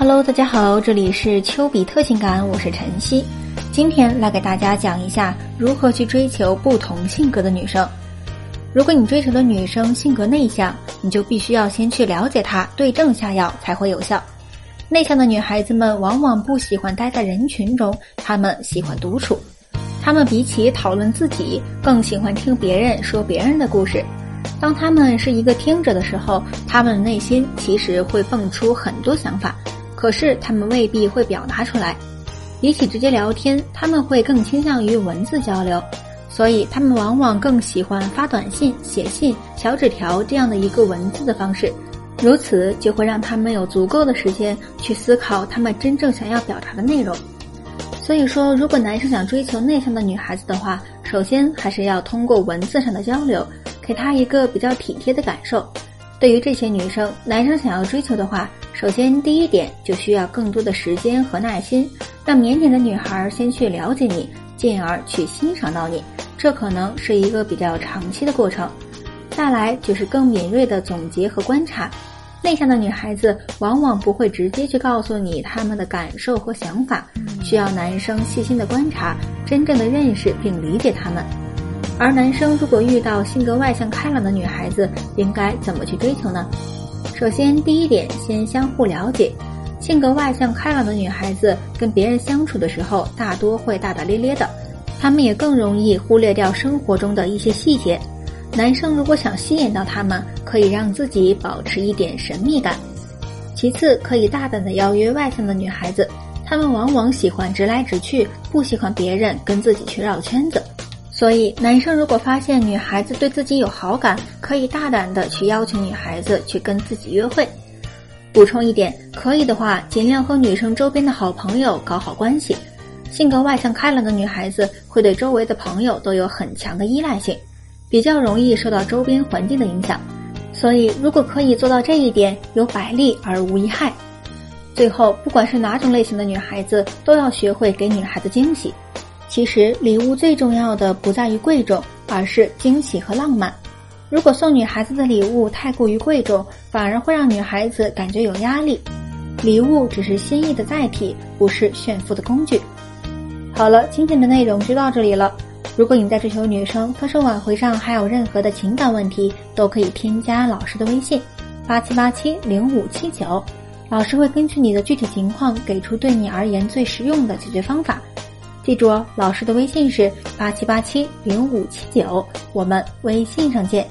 Hello，大家好，这里是丘比特情感，我是晨曦，今天来给大家讲一下如何去追求不同性格的女生。如果你追求的女生性格内向，你就必须要先去了解她，对症下药才会有效。内向的女孩子们往往不喜欢待在人群中，她们喜欢独处，她们比起讨论自己，更喜欢听别人说别人的故事。当她们是一个听者的时候，她们内心其实会蹦出很多想法，可是他们未必会表达出来。比起直接聊天，他们会更倾向于文字交流，所以他们往往更喜欢发短信、写信、小纸条这样的一个文字的方式。如此就会让他们有足够的时间去思考他们真正想要表达的内容。所以说，如果男生想追求内向的女孩子的话，首先还是要通过文字上的交流。给她一个比较体贴的感受。对于这些女生，男生想要追求的话，首先第一点就需要更多的时间和耐心，让腼腆的女孩先去了解你，进而去欣赏到你。这可能是一个比较长期的过程。再来就是更敏锐的总结和观察。内向的女孩子往往不会直接去告诉你她们的感受和想法，需要男生细心的观察，真正的认识并理解她们。而男生如果遇到性格外向开朗的女孩子，应该怎么去追求呢？首先，第一点，先相互了解。性格外向开朗的女孩子跟别人相处的时候，大多会大大咧咧的，她们也更容易忽略掉生活中的一些细节。男生如果想吸引到她们，可以让自己保持一点神秘感。其次，可以大胆的邀约外向的女孩子，她们往往喜欢直来直去，不喜欢别人跟自己去绕圈子。所以，男生如果发现女孩子对自己有好感，可以大胆的去邀请女孩子去跟自己约会。补充一点，可以的话，尽量和女生周边的好朋友搞好关系。性格外向开朗的女孩子会对周围的朋友都有很强的依赖性，比较容易受到周边环境的影响。所以，如果可以做到这一点，有百利而无一害。最后，不管是哪种类型的女孩子，都要学会给女孩子惊喜。其实礼物最重要的不在于贵重，而是惊喜和浪漫。如果送女孩子的礼物太过于贵重，反而会让女孩子感觉有压力。礼物只是心意的载体，不是炫富的工具。好了，今天的内容就到这里了。如果你在追求女生、分手挽回上还有任何的情感问题，都可以添加老师的微信：八七八七零五七九，老师会根据你的具体情况给出对你而言最实用的解决方法。记住哦，老师的微信是八七八七零五七九，我们微信上见。